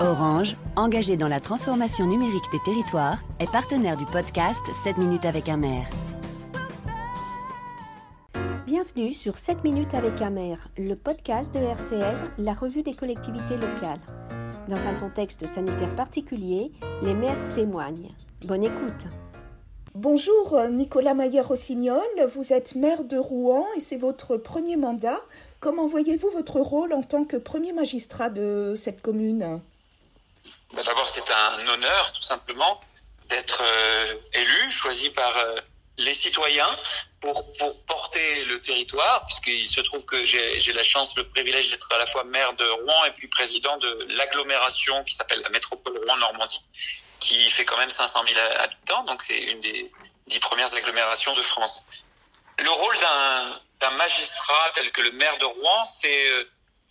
Orange, engagé dans la transformation numérique des territoires, est partenaire du podcast 7 minutes avec un maire. Bienvenue sur 7 minutes avec un maire, le podcast de RCL, la revue des collectivités locales. Dans un contexte sanitaire particulier, les maires témoignent. Bonne écoute. Bonjour Nicolas Maillard-Rossignol, vous êtes maire de Rouen et c'est votre premier mandat. Comment voyez-vous votre rôle en tant que premier magistrat de cette commune? Bah, D'abord, c'est un honneur, tout simplement, d'être euh, élu, choisi par euh, les citoyens pour, pour porter le territoire, puisqu'il se trouve que j'ai la chance, le privilège d'être à la fois maire de Rouen et puis président de l'agglomération qui s'appelle la métropole Rouen-Normandie, qui fait quand même 500 000 habitants, donc c'est une des dix premières agglomérations de France. Le rôle d'un magistrat tel que le maire de Rouen, c'est euh,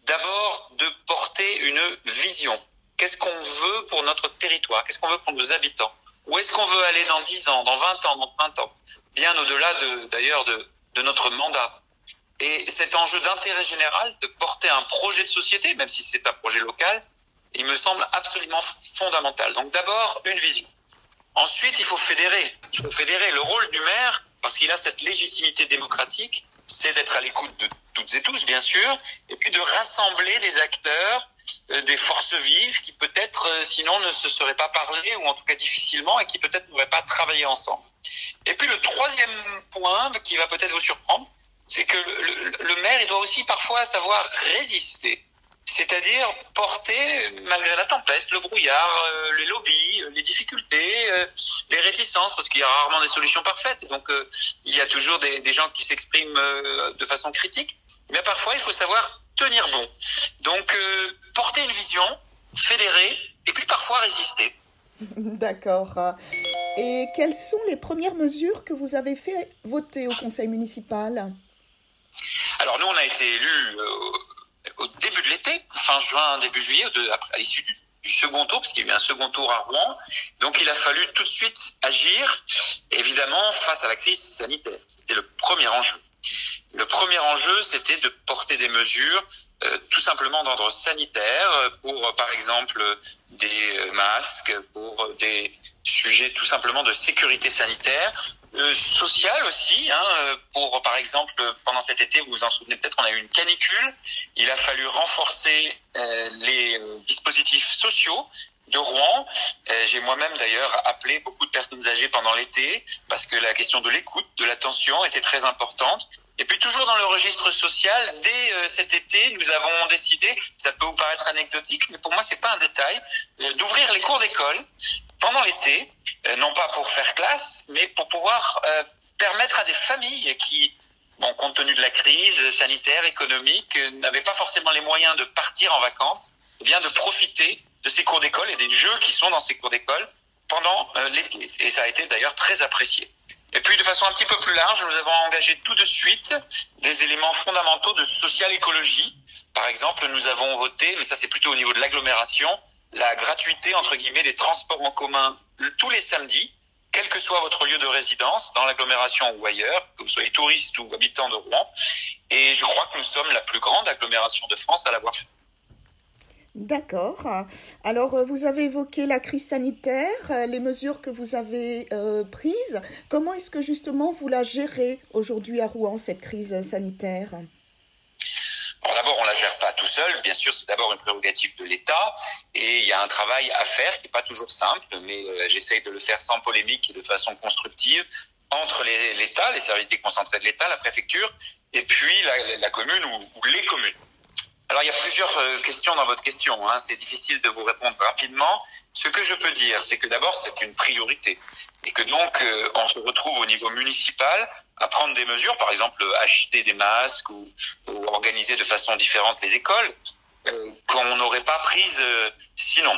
d'abord de porter une vision Qu'est-ce qu'on veut pour notre territoire? Qu'est-ce qu'on veut pour nos habitants? Où est-ce qu'on veut aller dans 10 ans, dans 20 ans, dans 30 ans? Bien au-delà d'ailleurs de, de notre mandat. Et cet enjeu d'intérêt général, de porter un projet de société, même si c'est un projet local, il me semble absolument fondamental. Donc d'abord, une vision. Ensuite, il faut fédérer. Il faut fédérer le rôle du maire, parce qu'il a cette légitimité démocratique, c'est d'être à l'écoute de toutes et tous, bien sûr, et puis de rassembler des acteurs des forces vives qui peut-être euh, sinon ne se seraient pas parlé ou en tout cas difficilement et qui peut-être n'auraient pas travaillé ensemble. Et puis le troisième point qui va peut-être vous surprendre, c'est que le, maire il doit aussi parfois savoir résister, c'est-à-dire porter malgré la tempête, le brouillard, euh, les lobbies, les difficultés, les réticences, parce qu'il y a rarement des solutions parfaites. Donc il y a toujours des gens qui s'expriment de façon critique, mais parfois il faut savoir tenir bon. Donc, euh, porter une vision, fédérer, et puis parfois résister. D'accord. Et quelles sont les premières mesures que vous avez fait voter au conseil municipal? Alors, nous, on a été élus euh, au début de l'été, fin juin, début juillet, à l'issue du, second tour, parce qu'il y a eu un second tour à Rouen. Donc, il a fallu tout de suite agir, évidemment, face à la crise sanitaire. C'était le premier enjeu. Le premier enjeu, c'était de porter des mesures euh, tout simplement d'ordre sanitaire euh, pour, euh, par exemple, des masques, pour des sujets tout simplement de sécurité sanitaire, euh, sociale aussi. Hein, pour, par exemple, pendant cet été, vous vous en souvenez peut-être, on a eu une canicule. Il a fallu renforcer les dispositifs sociaux de Rouen. J'ai moi-même d'ailleurs appelé beaucoup de personnes âgées pendant l'été parce que la question de l'écoute, de l'attention était très importante. Et puis toujours dans le registre social, dès euh, cet été, nous avons décidé, ça peut vous paraître anecdotique, mais pour moi c'est pas un détail, euh, d'ouvrir les cours d'école pendant l'été, euh, non pas pour faire classe, mais pour pouvoir permettre à des familles qui, bon, compte tenu de la crise sanitaire, économique, n'avaient pas forcément les moyens de partir en vacances, eh bien de profiter de ces cours d'école et des jeux qui sont dans ces cours d'école pendant l'été. Et ça a été d'ailleurs très apprécié. Et puis de façon un petit peu plus large, nous avons engagé tout de suite des éléments fondamentaux de social écologie. Par exemple, nous avons voté, mais ça c'est plutôt au niveau de l'agglomération, la gratuité entre guillemets des transports en commun tous les samedis, quel que soit votre lieu de résidence, dans l'agglomération ou ailleurs, que vous soyez touriste ou habitant de Rouen. Et je crois que nous sommes la plus grande agglomération de France à l'avoir fait. D'accord. Alors, euh, vous avez évoqué la crise sanitaire, euh, les mesures que vous avez euh, prises. Comment est-ce que justement vous la gérez aujourd'hui à Rouen, cette crise sanitaire? D'abord, on la gère pas tout seul. Bien sûr, c'est d'abord une prérogative de l'État et il y a un travail à faire qui n'est pas toujours simple, mais j'essaye de le faire sans polémique et de façon constructive entre l'État, les services déconcentrés de l'État, la préfecture, et puis la, commune ou les communes. Alors il y a plusieurs euh, questions dans votre question. Hein. C'est difficile de vous répondre rapidement. Ce que je peux dire, c'est que d'abord c'est une priorité et que donc euh, on se retrouve au niveau municipal à prendre des mesures, par exemple acheter des masques ou, organiser de façon différente les écoles euh, qu'on n'aurait pas prises sinon.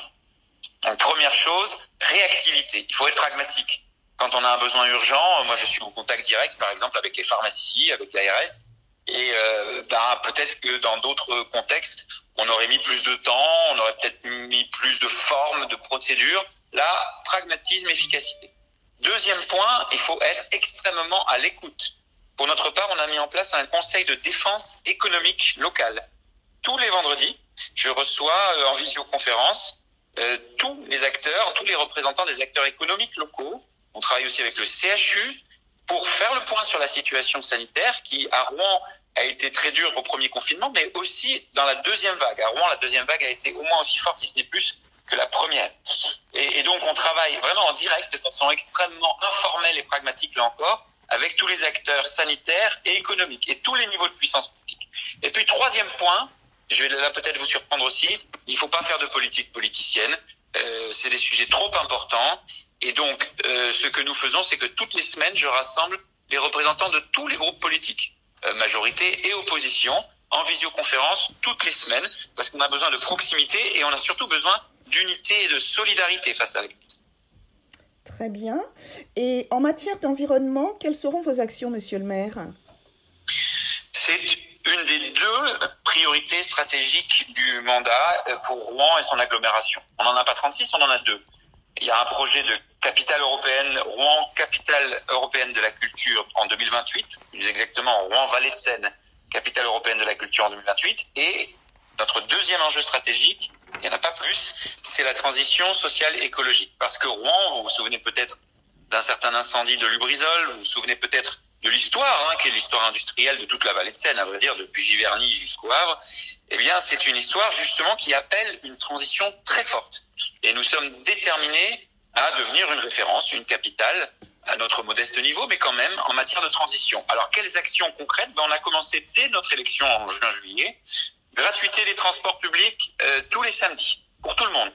Donc première chose, réactivité. Il faut être pragmatique. Quand on a un besoin urgent, moi je suis en contact direct, par exemple avec les pharmacies, avec l'ARS et euh, bah, peut-être que dans d'autres contextes, on aurait mis plus de temps, on aurait peut-être mis plus de formes, de procédures. Là, pragmatisme, efficacité. Deuxième point, il faut être extrêmement à l'écoute. Pour notre part, on a mis en place un conseil de défense économique locale. Tous les vendredis, je reçois euh, en visioconférence euh, tous les acteurs, tous les représentants des acteurs économiques locaux. On travaille aussi avec le CHU pour faire le point sur la situation sanitaire qui, à Rouen, a été très dure au premier confinement, mais aussi dans la deuxième vague. À Rouen, la deuxième vague a été au moins aussi forte, si ce n'est plus, que la première. Et, donc on travaille vraiment en direct, de façon extrêmement informelle et pragmatique là encore, avec tous les acteurs sanitaires et économiques et tous les niveaux de puissance publique. Et puis troisième point, je vais là peut-être vous surprendre aussi, il ne faut pas faire de politique politicienne. Euh, c'est des sujets trop importants. Et donc, euh, ce que nous faisons, c'est que toutes les semaines, je rassemble les représentants de tous les groupes politiques, euh, majorité et opposition, en visioconférence toutes les semaines, parce qu'on a besoin de proximité et on a surtout besoin d'unité et de solidarité face à la crise. Très bien. Et en matière d'environnement, quelles seront vos actions, monsieur le maire? C'est une des deux priorités stratégiques du mandat pour Rouen et son agglomération. On n'en a pas 36, on en a deux. Il y a un projet de capitale européenne, Rouen, capitale européenne de la culture en 2028, plus exactement Rouen, Vallée de Seine, capitale européenne de la culture en 2028. Et notre deuxième enjeu stratégique, il n'y en a pas plus, c'est la transition sociale écologique. Parce que Rouen, vous vous souvenez peut-être d'un certain incendie de Lubrizol, vous vous souvenez peut-être de l'histoire, hein, qui est l'histoire industrielle de toute la vallée de Seine, à vrai dire, depuis Giverny jusqu'au Havre, eh bien, c'est une histoire justement qui appelle une transition très forte. Et nous sommes déterminés à devenir une référence, une capitale, à notre modeste niveau, mais quand même en matière de transition. Alors, quelles actions concrètes? Ben, On a commencé dès notre élection en juin-juillet gratuité des transports publics euh, tous les samedis, pour tout le monde.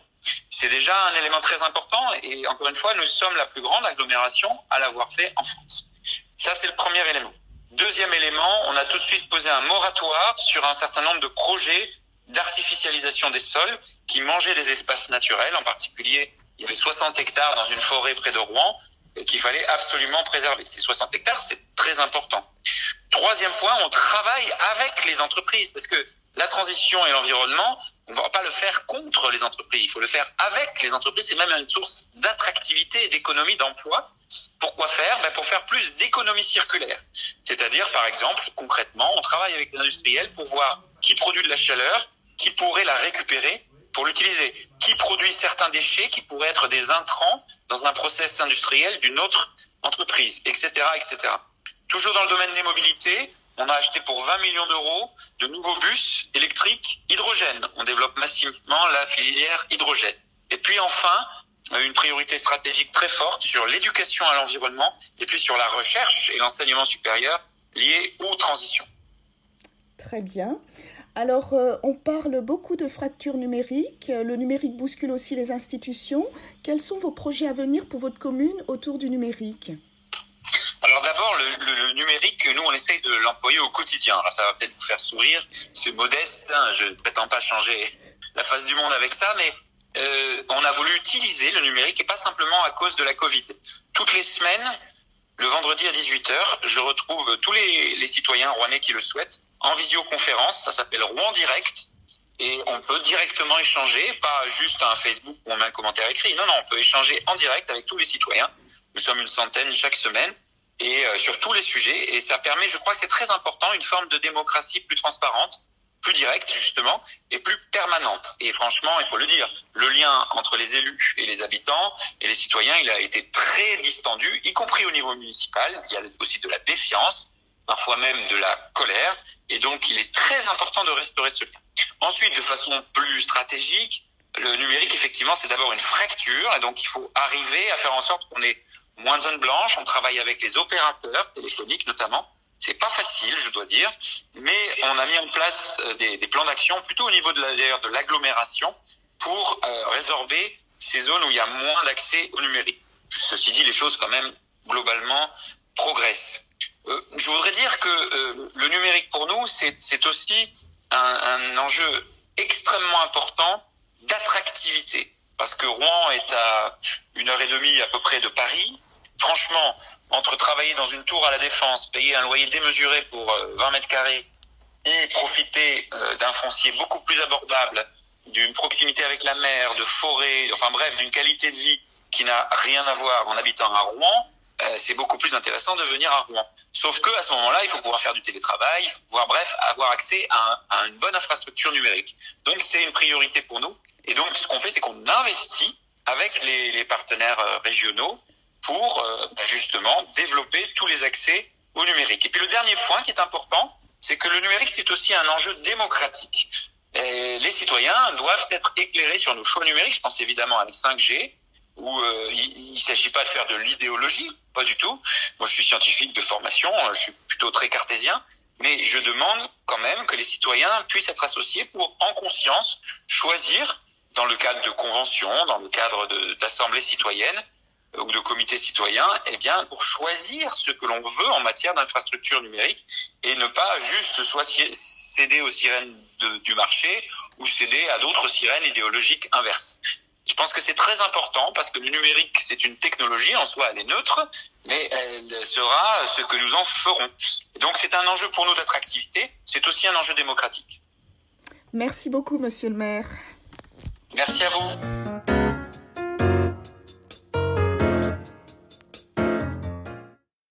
C'est déjà un élément très important et encore une fois, nous sommes la plus grande agglomération à l'avoir fait en France. Ça, c'est le premier élément. Deuxième élément, on a tout de suite posé un moratoire sur un certain nombre de projets d'artificialisation des sols qui mangeaient des espaces naturels. En particulier, il y avait 60 hectares dans une forêt près de Rouen qu'il fallait absolument préserver. Ces 60 hectares, c'est très important. Troisième point, on travaille avec les entreprises parce que la transition et l'environnement, on ne va pas le faire contre les entreprises, il faut le faire avec les entreprises. C'est même une source d'attractivité et d'économie d'emploi. Pourquoi faire? Ben Pour faire plus d'économie circulaire. C'est-à-dire, par exemple, concrètement, on travaille avec les industriels pour voir qui produit de la chaleur, qui pourrait la récupérer pour l'utiliser, qui produit certains déchets qui pourraient être des intrants dans un process industriel d'une autre entreprise, etc., etc. Toujours dans le domaine des mobilités, on a acheté pour 20 millions d'euros de nouveaux bus électriques hydrogène. On développe massivement la filière hydrogène. Et puis enfin, une priorité stratégique très forte sur l'éducation à l'environnement et puis sur la recherche et l'enseignement supérieur liés aux transitions. Très bien. Alors, euh, on parle beaucoup de fractures numériques. Le numérique bouscule aussi les institutions. Quels sont vos projets à venir pour votre commune autour du numérique? Alors d'abord, le, le, numérique, nous, on essaye de l'employer au quotidien. Alors ça va peut-être vous faire sourire, c'est modeste, hein, je ne prétends pas changer la face du monde avec ça, mais euh, on a voulu utiliser le numérique et pas simplement à cause de la Covid. Toutes les semaines, le vendredi à 18h, je retrouve tous les, les citoyens rouennais qui le souhaitent en visioconférence, ça s'appelle Rouen Direct, et on peut directement échanger, pas juste un Facebook où on met un commentaire écrit, non, non, on peut échanger en direct avec tous les citoyens. Nous sommes une centaine chaque semaine et euh, sur tous les sujets. Et ça permet, je crois que c'est très important, une forme de démocratie plus transparente, plus directe justement, et plus permanente. Et franchement, il faut le dire, le lien entre les élus et les habitants et les citoyens, il a été très distendu, y compris au niveau municipal. Il y a aussi de la défiance, parfois même de la colère. Et donc, il est très important de restaurer ce lien. Ensuite, de façon plus stratégique, le numérique, effectivement, c'est d'abord une fracture, et donc il faut arriver à faire en sorte qu'on ait moins de zones blanches. On travaille avec les opérateurs téléphoniques notamment. C'est pas facile, je dois dire, mais on a mis en place euh, des, plans d'action plutôt au niveau de l'agglomération pour euh, résorber ces zones où il y a moins d'accès au numérique. Ceci dit, les choses quand même globalement progressent. Euh, je voudrais dire que euh, le numérique pour nous, c'est aussi un, enjeu extrêmement important d'attractivité. Parce que Rouen est à une heure et demie à peu près de Paris. Franchement, entre travailler dans une tour à la Défense, payer un loyer démesuré pour 20 euh, mètres carrés et profiter euh, d'un foncier beaucoup plus abordable, d'une proximité avec la mer, de forêt, enfin bref, d'une qualité de vie qui n'a rien à voir en habitant à Rouen, c'est beaucoup plus intéressant de venir à Rouen. Sauf que à ce moment-là, il faut pouvoir faire du télétravail, il bref, avoir accès à, un, à une bonne infrastructure numérique. Donc c'est une priorité pour nous Et donc, ce qu'on fait, c'est qu'on investit avec les, les partenaires euh, régionaux pour euh, bah, justement développer tous les accès au numérique. Et puis le dernier point qui est important, c'est que le numérique, c'est aussi un enjeu démocratique. Et les citoyens doivent être éclairés sur nos choix numériques. Je pense évidemment à la 5G, où euh, il ne s'agit pas de faire de l'idéologie, pas du tout. Moi, je suis scientifique de formation, je suis plutôt très cartésien, mais je demande quand même que les citoyens puissent être associés pour, en conscience, choisir, dans le cadre de conventions, dans le cadre d'assemblées citoyennes euh, ou de comités citoyens, eh bien, pour choisir ce que l'on veut en matière d'infrastructure numérique et ne pas juste soit céder aux sirènes du marché ou céder à d'autres sirènes idéologiques inverses. Je pense que c'est très important parce que le numérique, c'est une technologie en soi, elle est neutre, mais elle sera ce que nous en ferons. donc c'est un enjeu pour nous d'attractivité, c'est aussi un enjeu démocratique. Merci beaucoup, monsieur le maire. Merci à vous.